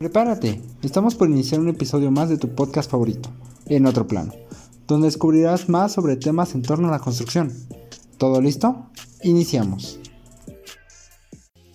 Prepárate, estamos por iniciar un episodio más de tu podcast favorito, En Otro Plano, donde descubrirás más sobre temas en torno a la construcción. ¿Todo listo? Iniciamos.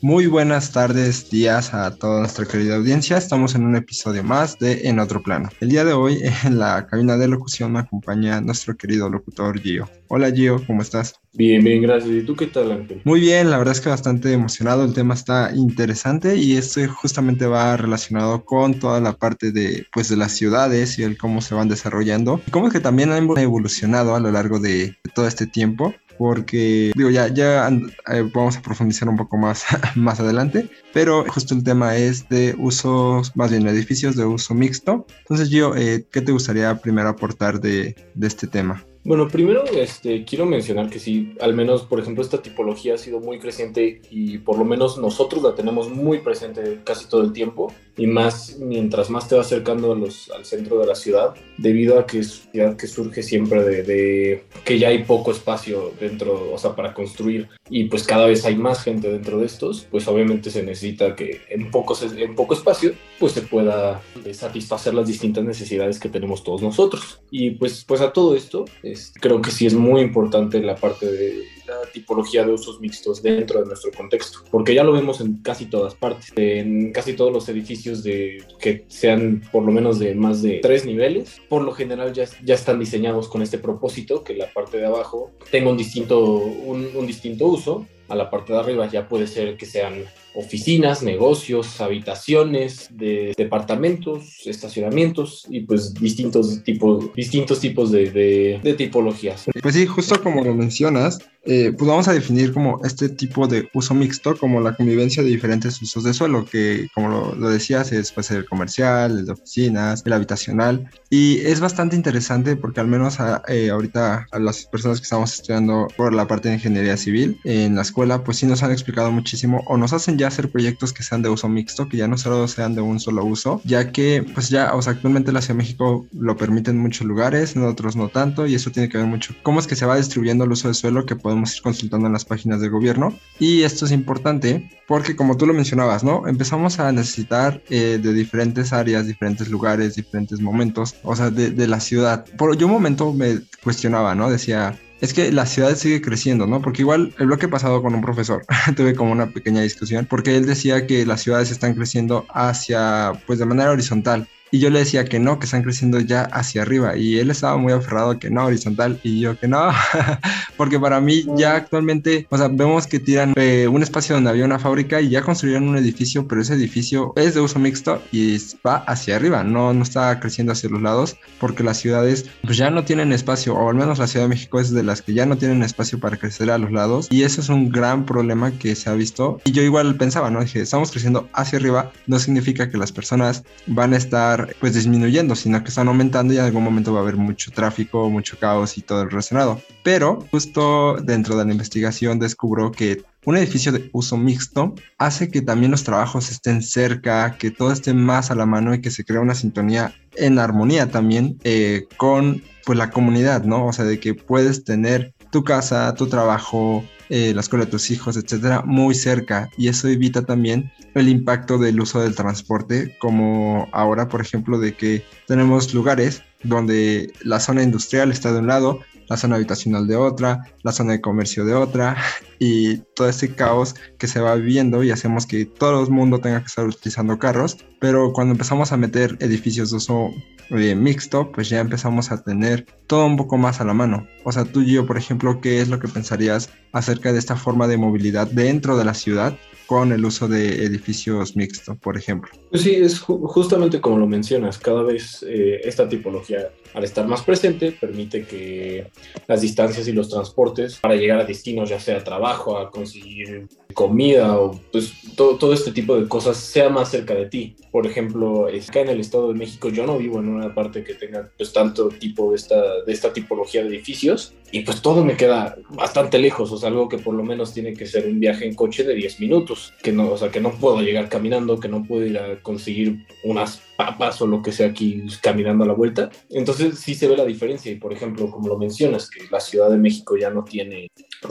Muy buenas tardes, días a toda nuestra querida audiencia. Estamos en un episodio más de En Otro Plano. El día de hoy en la cabina de locución me acompaña nuestro querido locutor Gio. Hola Gio, ¿cómo estás? Bien, bien, gracias. ¿Y tú qué tal, Ángel? Muy bien, la verdad es que bastante emocionado. El tema está interesante y esto justamente va relacionado con toda la parte de, pues, de las ciudades y el cómo se van desarrollando. Y cómo es que también han evolucionado a lo largo de, de todo este tiempo porque digo ya ya eh, vamos a profundizar un poco más más adelante pero justo el tema es de usos más bien edificios de uso mixto. Entonces yo eh, qué te gustaría primero aportar de, de este tema bueno, primero este, quiero mencionar que sí, al menos, por ejemplo, esta tipología ha sido muy creciente y por lo menos nosotros la tenemos muy presente casi todo el tiempo y más mientras más te vas acercando a los, al centro de la ciudad, debido a que es ciudad que surge siempre de, de, que ya hay poco espacio dentro, o sea, para construir y pues cada vez hay más gente dentro de estos, pues obviamente se necesita que en, pocos, en poco espacio pues se pueda satisfacer las distintas necesidades que tenemos todos nosotros. Y pues, pues a todo esto creo que sí es muy importante la parte de la tipología de usos mixtos dentro de nuestro contexto, porque ya lo vemos en casi todas partes, en casi todos los edificios de, que sean por lo menos de más de tres niveles, por lo general ya, ya están diseñados con este propósito, que la parte de abajo tenga un distinto, un, un distinto uso, a la parte de arriba ya puede ser que sean oficinas, negocios, habitaciones, de departamentos, estacionamientos y pues distintos tipos, distintos tipos de, de, tipologías. Pues sí, justo como lo mencionas, eh, pues vamos a definir como este tipo de uso mixto como la convivencia de diferentes usos de suelo, que como lo, lo decías es pues el comercial, el de oficinas, el habitacional y es bastante interesante porque al menos a, eh, ahorita a las personas que estamos estudiando por la parte de ingeniería civil en la pues sí nos han explicado muchísimo o nos hacen ya hacer proyectos que sean de uso mixto, que ya no solo sean de un solo uso, ya que pues ya, o sea, actualmente la Ciudad de México lo permite en muchos lugares, en otros no tanto, y eso tiene que ver mucho cómo es que se va distribuyendo el uso de suelo que podemos ir consultando en las páginas del gobierno. Y esto es importante porque como tú lo mencionabas, ¿no? Empezamos a necesitar eh, de diferentes áreas, diferentes lugares, diferentes momentos, o sea, de la ciudad. Por yo un momento me cuestionaba, ¿no? Decía, es que la ciudad sigue creciendo, ¿no? Porque igual el bloque pasado con un profesor tuve como una pequeña discusión porque él decía que las ciudades están creciendo hacia, pues de manera horizontal y yo le decía que no, que están creciendo ya hacia arriba. Y él estaba muy aferrado que no, horizontal. Y yo que no, porque para mí ya actualmente, o sea, vemos que tiran eh, un espacio donde había una fábrica y ya construyeron un edificio, pero ese edificio es de uso mixto y va hacia arriba, no, no está creciendo hacia los lados, porque las ciudades pues ya no tienen espacio, o al menos la Ciudad de México es de las que ya no tienen espacio para crecer a los lados. Y eso es un gran problema que se ha visto. Y yo igual pensaba, ¿no? Dije, estamos creciendo hacia arriba, no significa que las personas van a estar pues disminuyendo, sino que están aumentando y en algún momento va a haber mucho tráfico, mucho caos y todo el relacionado. Pero justo dentro de la investigación descubro que un edificio de uso mixto hace que también los trabajos estén cerca, que todo esté más a la mano y que se crea una sintonía en armonía también eh, con pues la comunidad, ¿no? O sea, de que puedes tener tu casa, tu trabajo, eh, la escuela de tus hijos, etcétera, muy cerca. Y eso evita también el impacto del uso del transporte, como ahora, por ejemplo, de que tenemos lugares donde la zona industrial está de un lado, la zona habitacional de otra, la zona de comercio de otra, y todo ese caos que se va viviendo y hacemos que todo el mundo tenga que estar utilizando carros, pero cuando empezamos a meter edificios de uso eh, mixto, pues ya empezamos a tener todo un poco más a la mano. O sea, tú y yo, por ejemplo, ¿qué es lo que pensarías acerca de esta forma de movilidad dentro de la ciudad con el uso de edificios mixtos, por ejemplo. Pues sí, es justamente como lo mencionas, cada vez eh, esta tipología, al estar más presente, permite que las distancias y los transportes para llegar a destinos, ya sea trabajo, a conseguir comida o pues todo, todo este tipo de cosas, sea más cerca de ti. Por ejemplo, acá en el Estado de México yo no vivo en una parte que tenga pues tanto tipo de esta, de esta tipología de edificios y pues todo me queda bastante lejos, o sea, algo que por lo menos tiene que ser un viaje en coche de 10 minutos, que no, o sea, que no puedo llegar caminando, que no puedo ir a conseguir unas papas o lo que sea aquí caminando a la vuelta. Entonces sí se ve la diferencia y por ejemplo, como lo mencionas, que la Ciudad de México ya no tiene,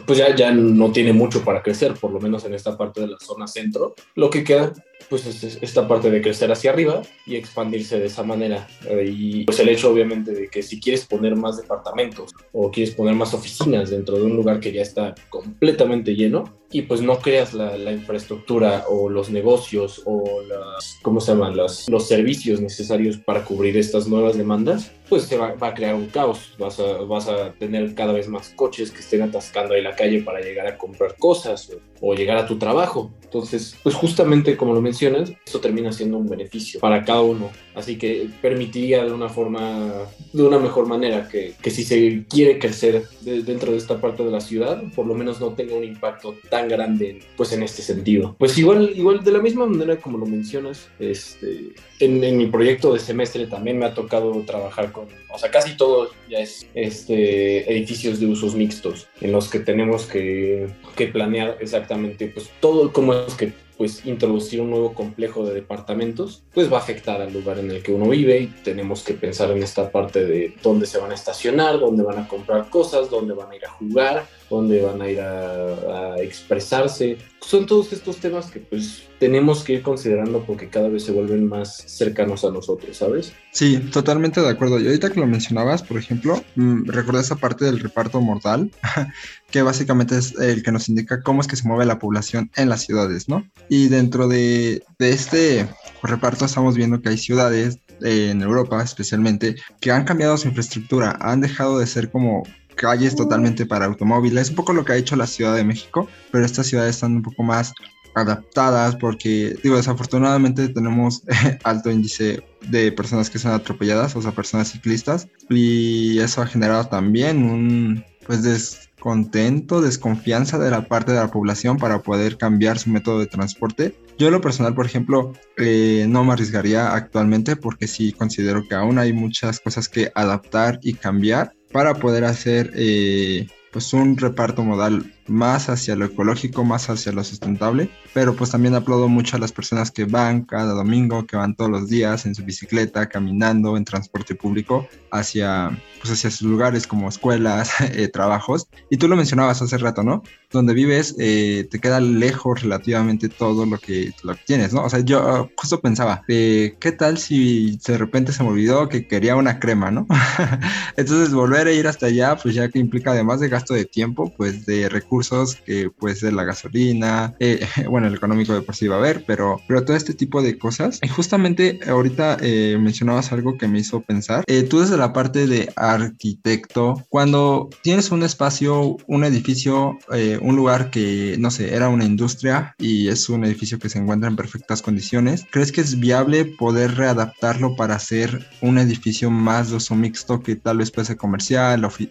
pues ya, ya no tiene mucho para crecer, por lo menos en esta parte de la zona centro. Lo que queda pues es esta parte de crecer hacia arriba y expandirse de esa manera. Eh, y pues el hecho obviamente de que si quieres poner más departamentos o quieres poner más oficinas dentro de un lugar que ya está completamente lleno y pues no creas la, la infraestructura o los negocios o las, ¿cómo se llaman? Las, los servicios necesarios para cubrir estas nuevas demandas, pues se va, a crear un caos. Vas a, vas a tener cada vez más coches que estén atascando ahí la calle para llegar a comprar cosas o, o llegar a tu trabajo. Entonces, pues justamente como lo mencionas, esto termina siendo un beneficio para cada uno. Así que permitiría de una forma, de una mejor manera que, que si se quiere crecer de, dentro de esta parte de la ciudad, por lo menos no tenga un impacto tan grande pues en este sentido. Pues igual, igual de la misma manera como lo mencionas, este, en, en mi proyecto de semestre también me ha tocado trabajar con, o sea, casi todo ya es este, edificios de usos mixtos, en los que tenemos que, que planear exactamente pues todo cómo es que pues introducir un nuevo complejo de departamentos, pues va a afectar al lugar en el que uno vive y tenemos que pensar en esta parte de dónde se van a estacionar, dónde van a comprar cosas, dónde van a ir a jugar, dónde van a ir a, expresarse. Son todos estos temas que pues tenemos que ir considerando porque cada vez se vuelven más cercanos a nosotros, ¿sabes? Sí, totalmente de acuerdo. Y ahorita que lo mencionabas, por ejemplo, mmm, recuerda esa parte del reparto mortal, que básicamente es el que nos indica cómo es que se mueve la población en las ciudades, ¿no? Y dentro de, de este reparto estamos viendo que hay ciudades, en Europa especialmente, que han cambiado su infraestructura, han dejado de ser como calles totalmente para automóviles, un poco lo que ha hecho la Ciudad de México, pero estas ciudades están un poco más adaptadas porque, digo, desafortunadamente tenemos alto índice de personas que son atropelladas, o sea, personas ciclistas, y eso ha generado también un, pues, descontento, desconfianza de la parte de la población para poder cambiar su método de transporte. Yo en lo personal, por ejemplo, eh, no me arriesgaría actualmente porque sí considero que aún hay muchas cosas que adaptar y cambiar para poder hacer eh, pues un reparto modal más hacia lo ecológico, más hacia lo sustentable, pero pues también aplaudo mucho a las personas que van cada domingo, que van todos los días en su bicicleta, caminando, en transporte público, hacia, pues hacia sus lugares como escuelas, eh, trabajos. Y tú lo mencionabas hace rato, ¿no? Donde vives eh, te queda lejos relativamente todo lo que, lo que tienes, ¿no? O sea, yo justo pensaba, eh, ¿qué tal si de repente se me olvidó que quería una crema, ¿no? Entonces volver a ir hasta allá, pues ya que implica además de gasto de tiempo, pues de recursos recursos que puede ser la gasolina, eh, bueno, el económico de por sí va a haber, pero, pero todo este tipo de cosas. Y justamente ahorita eh, mencionabas algo que me hizo pensar. Eh, tú desde la parte de arquitecto, cuando tienes un espacio, un edificio, eh, un lugar que, no sé, era una industria y es un edificio que se encuentra en perfectas condiciones, ¿crees que es viable poder readaptarlo para hacer un edificio más de uso mixto que tal vez puede ser comercial, ofi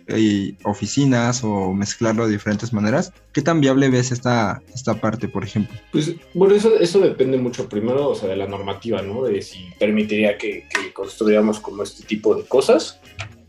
oficinas o mezclarlo de diferentes maneras? ¿Qué tan viable ves esta, esta parte, por ejemplo? Pues bueno, eso, eso depende mucho primero, o sea, de la normativa, ¿no? De si permitiría que, que construyamos como este tipo de cosas.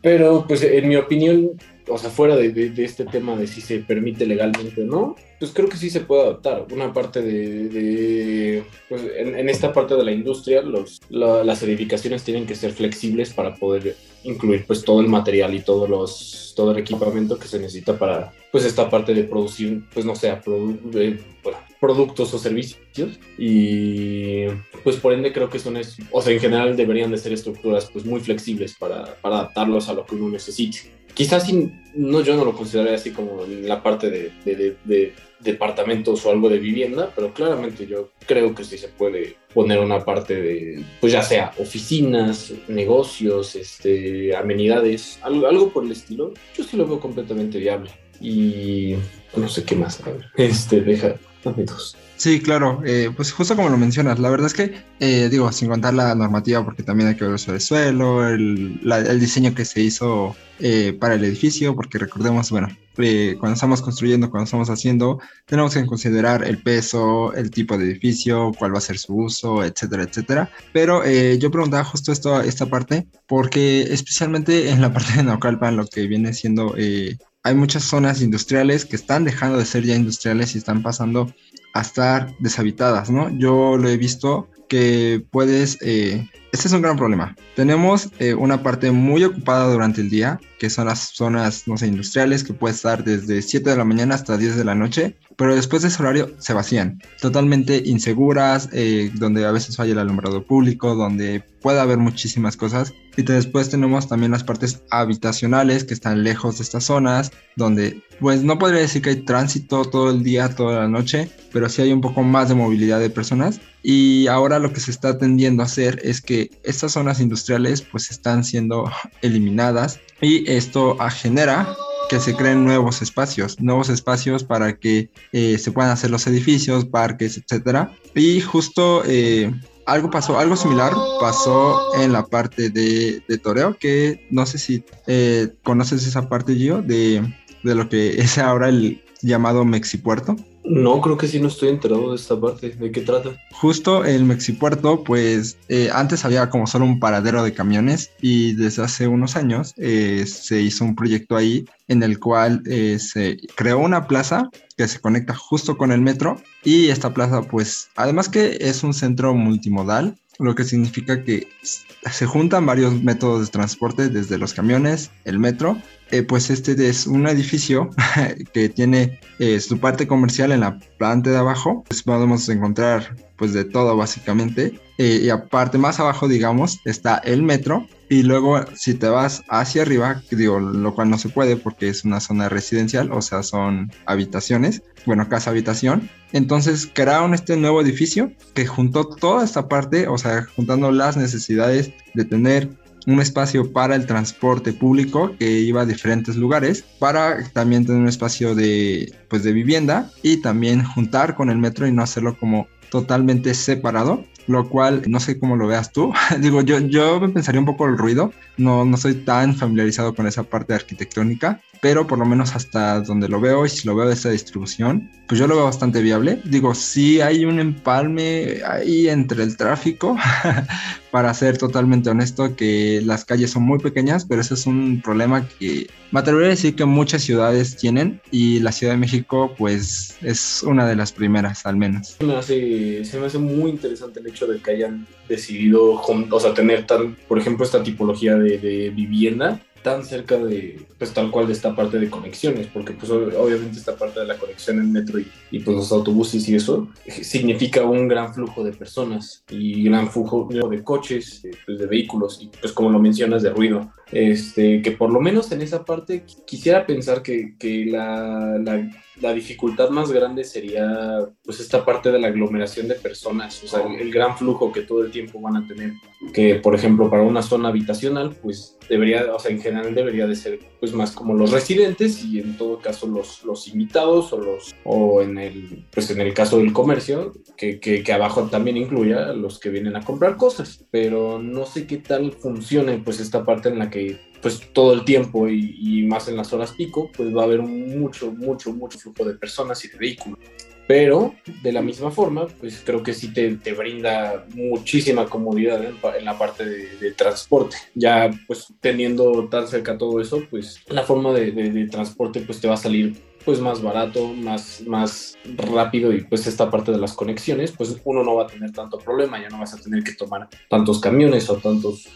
Pero pues en mi opinión, o sea, fuera de, de, de, este tema de si se permite legalmente o no, pues creo que sí se puede adaptar. Una parte de, de pues en, en, esta parte de la industria, los, la, las edificaciones tienen que ser flexibles para poder incluir pues todo el material y todos los, todo el equipamiento que se necesita para pues esta parte de producir, pues no sé, produ eh, bueno, productos o servicios y pues por ende creo que son, o sea, en general deberían de ser estructuras pues muy flexibles para, para adaptarlos a lo que uno necesite. Quizás si, no, yo no lo consideraría así como en la parte de, de, de, de, departamentos o algo de vivienda, pero claramente yo creo que sí se puede poner una parte de, pues ya sea oficinas, negocios, este, amenidades, algo, algo por el estilo, yo sí lo veo completamente viable. Y no sé qué más, a ver, este, deja, dame dos. Sí, claro, eh, pues justo como lo mencionas, la verdad es que, eh, digo, sin contar la normativa, porque también hay que ver de suelo, el, la, el diseño que se hizo eh, para el edificio, porque recordemos, bueno, eh, cuando estamos construyendo, cuando estamos haciendo, tenemos que considerar el peso, el tipo de edificio, cuál va a ser su uso, etcétera, etcétera. Pero eh, yo preguntaba justo esto, esta parte, porque especialmente en la parte de Naucalpan, lo que viene siendo hay muchas zonas industriales que están dejando de ser ya industriales y están pasando a estar deshabitadas, ¿no? Yo lo he visto que puedes eh, este es un gran problema. Tenemos eh, una parte muy ocupada durante el día, que son las zonas, no sé, industriales, que puede estar desde 7 de la mañana hasta 10 de la noche, pero después de ese horario se vacían, totalmente inseguras, eh, donde a veces falla el alumbrado público, donde puede haber muchísimas cosas. Y después tenemos también las partes habitacionales que están lejos de estas zonas, donde pues no podría decir que hay tránsito todo el día, toda la noche, pero sí hay un poco más de movilidad de personas. Y ahora lo que se está tendiendo a hacer es que estas zonas industriales pues están siendo eliminadas y esto genera que se creen nuevos espacios, nuevos espacios para que eh, se puedan hacer los edificios, parques, etcétera. Y justo eh, algo pasó, algo similar pasó en la parte de, Toreo, que no sé si eh, conoces esa parte, Gio, de, de lo que es ahora el llamado Mexipuerto. No, creo que sí no estoy enterado de esta parte. ¿De qué trata? Justo el Mexipuerto, pues eh, antes había como solo un paradero de camiones y desde hace unos años eh, se hizo un proyecto ahí en el cual eh, se creó una plaza que se conecta justo con el metro y esta plaza pues además que es un centro multimodal lo que significa que se juntan varios métodos de transporte desde los camiones, el metro eh, pues este es un edificio que tiene eh, su parte comercial en la planta de abajo. Pues podemos encontrar pues de todo básicamente. Eh, y aparte más abajo digamos está el metro y luego si te vas hacia arriba, digo, lo cual no se puede porque es una zona residencial, o sea, son habitaciones, bueno, casa habitación. Entonces crearon este nuevo edificio que juntó toda esta parte, o sea, juntando las necesidades de tener un espacio para el transporte público que iba a diferentes lugares, para también tener un espacio de, pues, de vivienda y también juntar con el metro y no hacerlo como totalmente separado, lo cual no sé cómo lo veas tú. Digo, yo, yo me pensaría un poco el ruido, no, no soy tan familiarizado con esa parte arquitectónica, pero por lo menos hasta donde lo veo y si lo veo de esta distribución, pues yo lo veo bastante viable. Digo, sí hay un empalme ahí entre el tráfico, para ser totalmente honesto, que las calles son muy pequeñas, pero ese es un problema que me atrevería a decir que muchas ciudades tienen y la Ciudad de México pues es una de las primeras al menos. Me hace, se me hace muy interesante el hecho de que hayan decidido, o sea, tener tan, por ejemplo, esta tipología de vivienda tan cerca de, pues tal cual de esta parte de conexiones, porque pues obviamente esta parte de la conexión en metro y, y pues los autobuses y eso significa un gran flujo de personas y gran flujo de coches, pues, de vehículos y pues como lo mencionas de ruido. Este, que por lo menos en esa parte quisiera pensar que, que la, la, dificultad más grande sería pues esta parte de la aglomeración de personas, o sea, el, gran flujo que todo el tiempo van a tener, que por ejemplo para una zona habitacional pues debería, o sea, en general debería de ser pues más como los residentes y en todo caso los, los invitados o los, o en el, pues en el caso del comercio, que, que, que abajo también incluya los que vienen a comprar cosas, pero no sé qué tal funcione pues esta parte en la que pues todo el tiempo y, más en las horas pico, pues va a haber mucho, mucho, mucho flujo de personas y de vehículos. Pero de la misma forma, pues creo que sí te, te brinda muchísima comodidad en, la parte de, transporte. Ya pues teniendo tan cerca todo eso, pues la forma de, de transporte pues te va a salir pues más barato, más, más rápido y pues esta parte de las conexiones, pues uno no va a tener tanto problema, ya no vas a tener que tomar tantos camiones o tantos,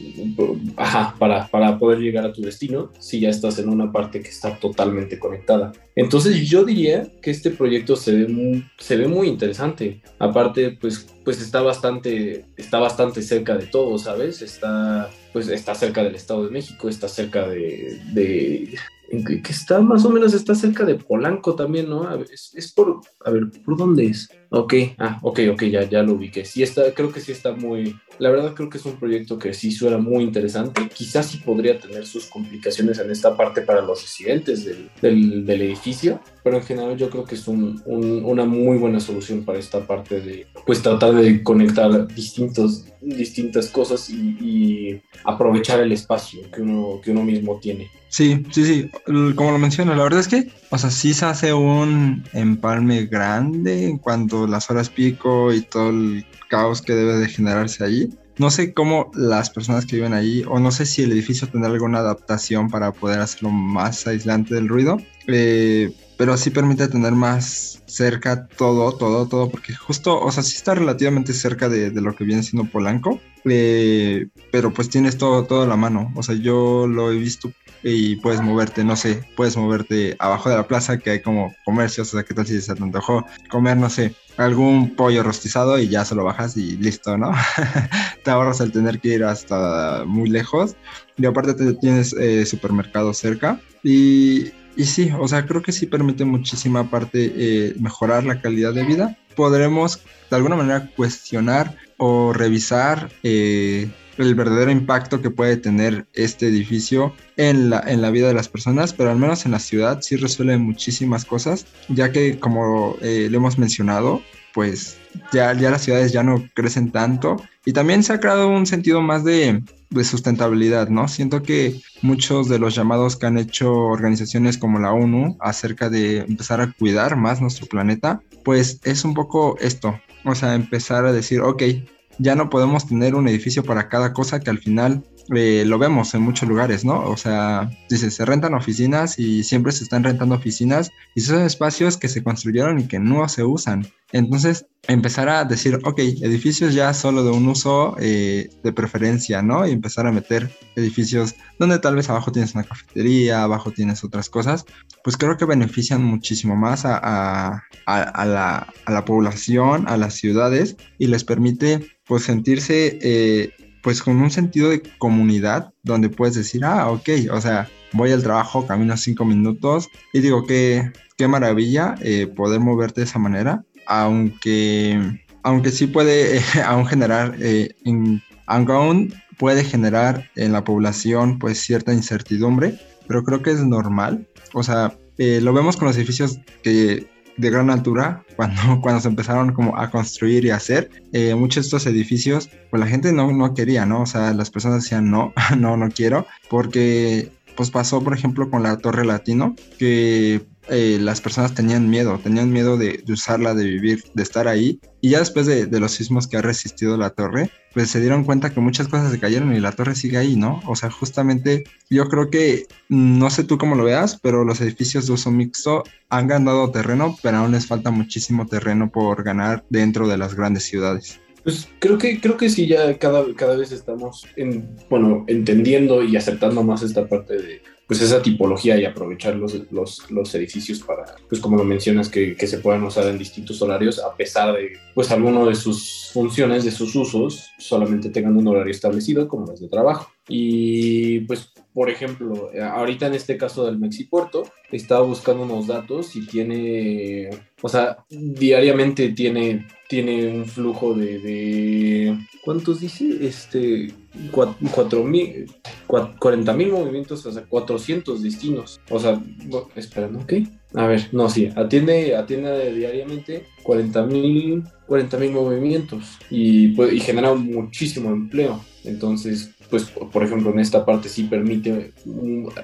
ajá, para, para poder llegar a tu destino si ya estás en una parte que está totalmente conectada. Entonces yo diría que este proyecto se ve muy, se ve muy interesante. Aparte, pues, pues está bastante, está bastante cerca de todo, ¿sabes? Está, pues está cerca del Estado de México, está cerca de, de que, está más o menos, está cerca de Polanco también, ¿no? Es, es, por, a ver, ¿por dónde es? Ok, ah, ok, ok, ya, ya lo ubiqué. Sí está, creo que sí está muy, la verdad creo que es un proyecto que sí suena muy interesante. Quizás sí podría tener sus complicaciones en esta parte para los residentes del, del, del edificio, pero en general yo creo que es un, un, una muy buena solución para esta parte de, pues tratar de conectar distintos, distintas cosas y, y aprovechar el espacio que uno, que uno mismo tiene. Sí, sí, sí, como lo menciono, la verdad es que, o sea, sí se hace un empalme grande en cuanto las horas pico y todo el caos que debe de generarse allí. No sé cómo las personas que viven allí, o no sé si el edificio tendrá alguna adaptación para poder hacerlo más aislante del ruido. Eh, pero sí permite tener más cerca todo, todo, todo, porque justo, o sea, sí está relativamente cerca de, de lo que viene siendo Polanco, eh, pero pues tienes todo, todo a la mano, o sea, yo lo he visto y puedes moverte, no sé, puedes moverte abajo de la plaza que hay como comercios, o sea, ¿qué tal si se te antojó comer, no sé, algún pollo rostizado y ya se lo bajas y listo, ¿no? te ahorras el tener que ir hasta muy lejos. Y aparte te tienes eh, supermercado cerca. Y, y, sí, o sea, creo que sí permite muchísima parte eh, mejorar la calidad de vida. Podremos de alguna manera cuestionar o revisar eh, el verdadero impacto que puede tener este edificio en la, en la vida de las personas, pero al menos en la ciudad sí resuelve muchísimas cosas, ya que como eh, lo hemos mencionado, pues ya, ya las ciudades ya no crecen tanto y también se ha creado un sentido más de, de sustentabilidad, ¿no? Siento que muchos de los llamados que han hecho organizaciones como la ONU acerca de empezar a cuidar más nuestro planeta, pues es un poco esto, o sea, empezar a decir, ok, ya no podemos tener un edificio para cada cosa que al final eh, lo vemos en muchos lugares, ¿no? O sea, dice, se rentan oficinas y siempre se están rentando oficinas y son espacios que se construyeron y que no se usan. Entonces, empezar a decir, ok, edificios ya solo de un uso eh, de preferencia, ¿no? Y empezar a meter edificios donde tal vez abajo tienes una cafetería, abajo tienes otras cosas, pues creo que benefician muchísimo más a, a, a, la, a la, población, a las ciudades y les permite pues sentirse eh, pues con un sentido de comunidad donde puedes decir, ah, ok, o sea, voy al trabajo, camino cinco minutos y digo que qué maravilla eh, poder moverte de esa manera, aunque, aunque sí puede aún generar, eh, aunque aún puede generar en la población pues cierta incertidumbre, pero creo que es normal, o sea, eh, lo vemos con los edificios que de gran altura cuando, cuando se empezaron como a construir y a hacer eh, muchos de estos edificios pues la gente no, no quería no o sea las personas decían no no no quiero porque pues pasó por ejemplo con la torre latino que eh, las personas tenían miedo, tenían miedo de, usarla, de vivir, de estar ahí. Y ya después de, los sismos que ha resistido la torre, pues se dieron cuenta que muchas cosas se cayeron y la torre sigue ahí, ¿no? O sea, justamente yo creo que, no sé tú cómo lo veas, pero los edificios de uso mixto han ganado terreno, pero aún les falta muchísimo terreno por ganar dentro de las grandes ciudades. Pues creo que, creo que sí, ya cada, cada vez estamos, en, bueno, entendiendo y aceptando más esta parte de, pues esa tipología y aprovechar los, los, los edificios para, pues como lo mencionas, que, que, se puedan usar en distintos horarios, a pesar de, pues alguno de sus funciones, de sus usos, solamente tengan un horario establecido, como los de trabajo. Y pues, por ejemplo, ahorita en este caso del Mexipuerto, estaba buscando unos datos y tiene, o sea, diariamente tiene, tiene un flujo de, de ¿cuántos dice? Este, 4 mil, 40 mil movimientos, o sea, 400 destinos. O sea, esperando, ¿ok? A ver, no, sí, atiende, atiende diariamente 40 mil 40 movimientos y, pues, y genera muchísimo empleo. Entonces, pues, por ejemplo, en esta parte sí permite,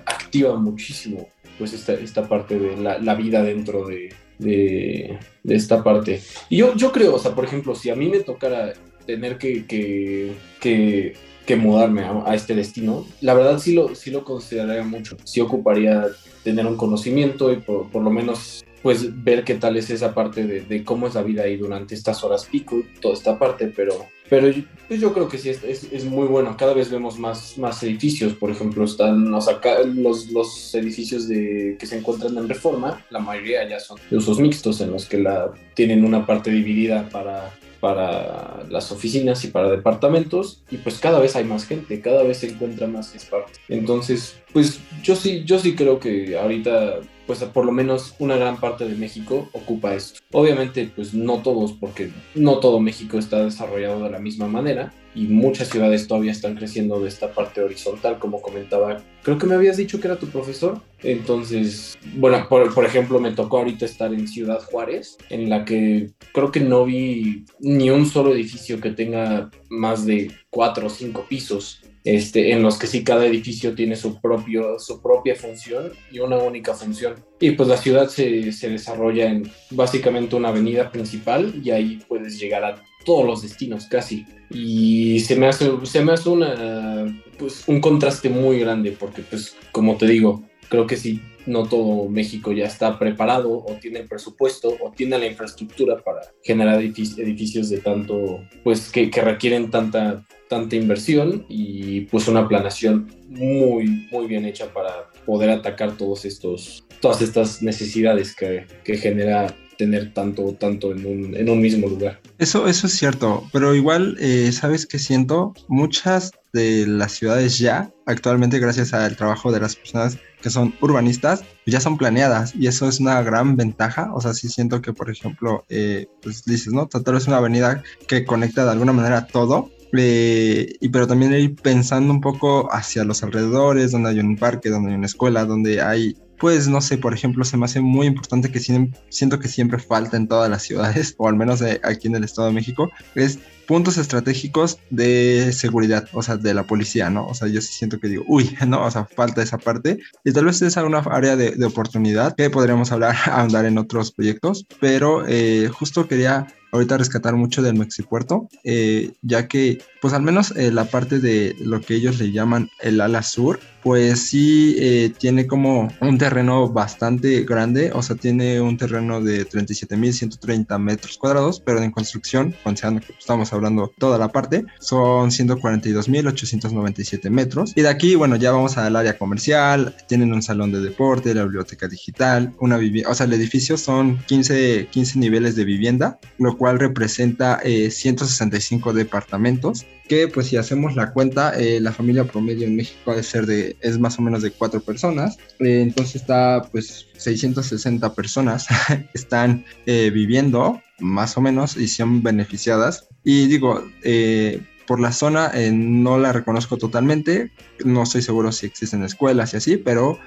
activa muchísimo pues esta, esta parte de la, la vida dentro de, de, esta parte. Y yo, yo creo, o sea, por ejemplo, si a mí me tocara tener que, que, que, que mudarme a, este destino, la verdad sí lo, sí lo consideraría mucho. Sí ocuparía tener un conocimiento y por, por lo menos pues ver qué tal es esa parte de, cómo es la vida ahí durante estas horas pico, toda esta parte, pero, pero pues yo creo que sí es, es, es, muy bueno. Cada vez vemos más, más edificios, por ejemplo, están o sea, los, los edificios de, que se encuentran en reforma, la mayoría ya son de usos mixtos, en los que la, tienen una parte dividida para, para las oficinas y para departamentos y pues cada vez hay más gente, cada vez se encuentra más espacio. Entonces, pues yo sí, yo sí creo que ahorita pues por lo menos una gran parte de México ocupa esto. Obviamente, pues no todos, porque no todo México está desarrollado de la misma manera y muchas ciudades todavía están creciendo de esta parte horizontal, como comentaba. Creo que me habías dicho que era tu profesor. Entonces, bueno, por, por ejemplo, me tocó ahorita estar en Ciudad Juárez, en la que creo que no vi ni un solo edificio que tenga más de cuatro o cinco pisos este, en los que sí cada edificio tiene su, propio, su propia función y una única función. Y pues la ciudad se, se, desarrolla en básicamente una avenida principal y ahí puedes llegar a todos los destinos casi. Y se me hace, se me hace una, pues, un contraste muy grande porque pues como te digo, creo que si no todo México ya está preparado o tiene el presupuesto o tiene la infraestructura para generar edificios de tanto, pues que, requieren tanta, tanta inversión y pues una planación muy, muy bien hecha para poder atacar todos estos, todas estas necesidades que, que genera tener tanto, tanto en un, en un, mismo lugar. Eso, eso es cierto, pero igual, eh, ¿sabes qué siento? Muchas de las ciudades ya, actualmente gracias al trabajo de las personas que son urbanistas, ya son planeadas y eso es una gran ventaja. O sea, sí siento que, por ejemplo, eh, pues dices, ¿no? Tratar es una avenida que conecta de alguna manera todo eh, y pero también ir pensando un poco hacia los alrededores, donde hay un parque, donde hay una escuela, donde hay pues no sé, por ejemplo, se me hace muy importante que siento que siempre falta en todas las ciudades, o al menos aquí en el Estado de México, es puntos estratégicos de seguridad, o sea, de la policía, ¿no? O sea, yo sí siento que digo, uy, ¿no? O sea, falta esa parte. Y tal vez es una área de, de oportunidad que podríamos hablar, andar en otros proyectos, pero eh, justo quería ahorita rescatar mucho del Mexipuerto, eh, ya que, pues al menos eh, la parte de lo que ellos le llaman el ala sur, pues sí eh, tiene como un terreno bastante grande, o sea, tiene un terreno de 37.130 metros cuadrados, pero en construcción, considerando que estamos hablando toda la parte, son 142.897 metros. Y de aquí, bueno, ya vamos al área comercial, tienen un salón de deporte, la biblioteca digital, una vivienda, o sea, el edificio son 15, 15 niveles de vivienda, lo cual representa 165 eh, departamentos que pues si hacemos la cuenta, eh, la familia promedio en México ha de ser de, es más o menos de cuatro personas, eh, entonces está pues 660 personas están eh, viviendo más o menos y son beneficiadas. Y digo, por la zona no la reconozco totalmente, no estoy seguro si existen escuelas y así, pero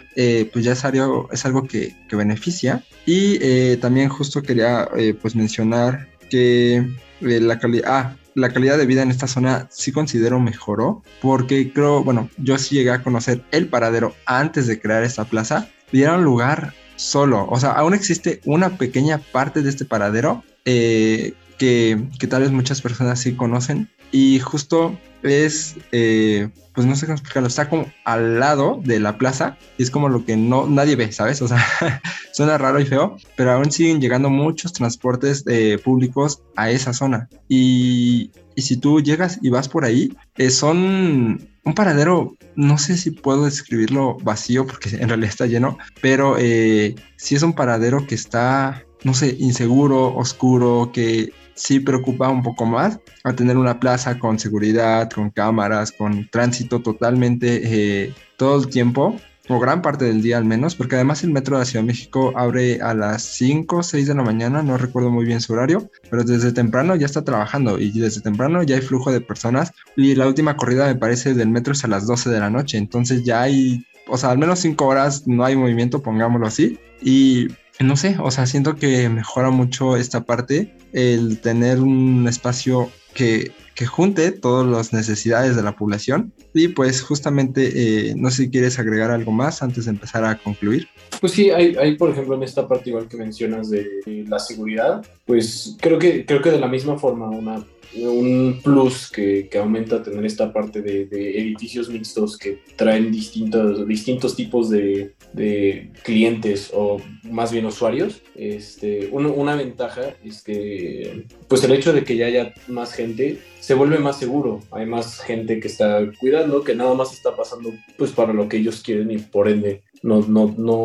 pues ya es algo, es algo que, que beneficia. Y también justo quería pues mencionar que la calidad... Ah, la calidad de vida en esta zona sí considero mejoró, porque creo, bueno, yo sí llegué a conocer el paradero antes de crear esta plaza y era un lugar solo, o sea, aún existe una pequeña parte de este paradero eh, que, tal vez muchas personas sí conocen y justo es, eh, pues no sé cómo explicarlo, está como al lado de la plaza y es como lo que no nadie ve, ¿sabes? O sea, suena raro y feo, pero aún siguen llegando muchos transportes eh, públicos a esa zona. Y, y, si tú llegas y vas por ahí, eh, son un paradero, no sé si puedo describirlo vacío porque en realidad está lleno, pero eh, sí es un paradero que está, no sé, inseguro, oscuro, que sí preocupa un poco más a tener una plaza con seguridad, con cámaras, con tránsito totalmente eh, todo el tiempo o gran parte del día al menos, porque además el metro de Ciudad de México abre a las 5 o 6 de la mañana, no recuerdo muy bien su horario, pero desde temprano ya está trabajando y desde temprano ya hay flujo de personas y la última corrida me parece del metro es a las 12 de la noche, entonces ya hay, o sea, al menos 5 horas no hay movimiento, pongámoslo así, y no sé, o sea, siento que mejora mucho esta parte, el tener un espacio que, que junte todas las necesidades de la población. Y pues justamente, eh, no sé si quieres agregar algo más antes de empezar a concluir. Pues sí, hay, hay, por ejemplo en esta parte igual que mencionas de la seguridad, pues creo que, creo que de la misma forma una un plus que, que, aumenta tener esta parte de, edificios mixtos que traen distintos, distintos tipos de, de clientes o más bien usuarios. Este, una ventaja es que pues el hecho de que ya haya más gente se vuelve más seguro, hay más gente que está cuidando, que nada más está pasando pues para lo que ellos quieren y por ende no, no, no,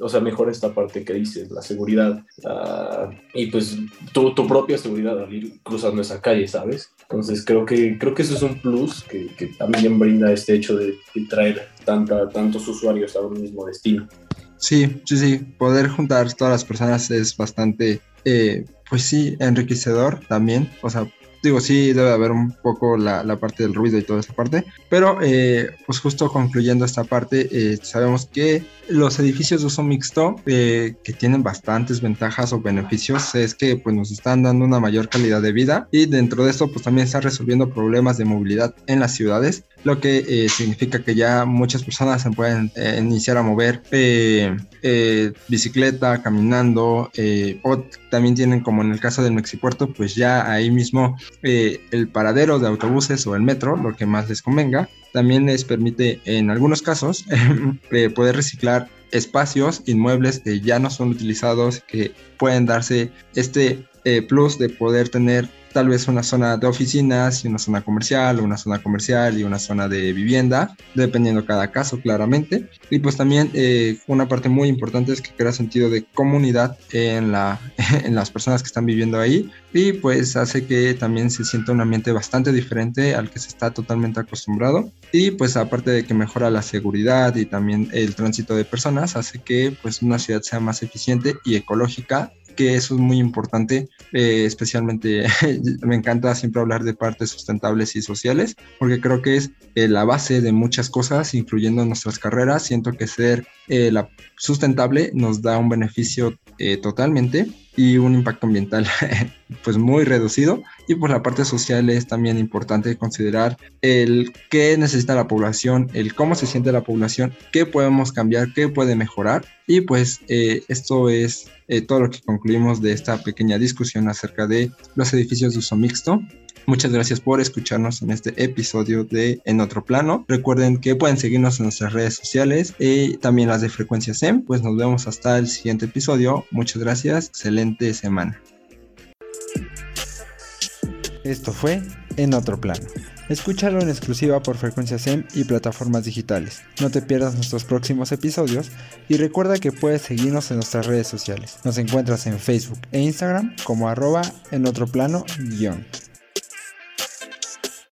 o sea, mejor esta parte que dices, la seguridad uh, y pues tu, tu, propia seguridad al ir cruzando esa calle, ¿sabes? Entonces creo que, creo que eso es un plus que, también brinda este hecho de, de traer tanta, tantos usuarios a un mismo destino. Sí, sí, sí, poder juntar todas las personas es bastante, eh, pues sí, enriquecedor también, o sea, digo, sí debe haber un poco la, la, parte del ruido y toda esa parte, pero eh, pues justo concluyendo esta parte, eh, sabemos que los edificios de uso mixto eh, que tienen bastantes ventajas o beneficios es que pues nos están dando una mayor calidad de vida y dentro de esto pues también está resolviendo problemas de movilidad en las ciudades, lo que eh, significa que ya muchas personas se pueden eh, iniciar a mover bicicleta, caminando o también tienen como en el caso del Mexipuerto pues ya ahí mismo el paradero de autobuses o el metro, lo que más les convenga. También les permite en algunos casos poder reciclar espacios inmuebles que ya no son utilizados, que pueden darse este eh, plus de poder tener tal vez una zona de oficinas y una zona comercial, una zona comercial y una zona de vivienda, dependiendo cada caso claramente. Y pues también eh, una parte muy importante es que crea sentido de comunidad en, la, en las personas que están viviendo ahí y pues hace que también se sienta un ambiente bastante diferente al que se está totalmente acostumbrado y pues aparte de que mejora la seguridad y también el tránsito de personas hace que pues una ciudad sea más eficiente y ecológica que eso es muy importante, eh, especialmente me encanta siempre hablar de partes sustentables y sociales, porque creo que es eh, la base de muchas cosas, incluyendo nuestras carreras. Siento que ser eh, la sustentable nos da un beneficio totalmente y un impacto ambiental pues muy reducido y por la parte social es también importante considerar el qué necesita la población, el cómo se siente la población, qué podemos cambiar, qué puede mejorar y pues eh, esto es eh, todo lo que concluimos de esta pequeña discusión acerca de los edificios de uso mixto. Muchas gracias por escucharnos en este episodio de En Otro Plano. Recuerden que pueden seguirnos en nuestras redes sociales y también las de Frecuencia SEM. Pues nos vemos hasta el siguiente episodio. Muchas gracias. Excelente semana. Esto fue En Otro Plano. Escúchalo en exclusiva por Frecuencia SEM y plataformas digitales. No te pierdas nuestros próximos episodios y recuerda que puedes seguirnos en nuestras redes sociales. Nos encuentras en Facebook e Instagram como arroba en otro plano guion.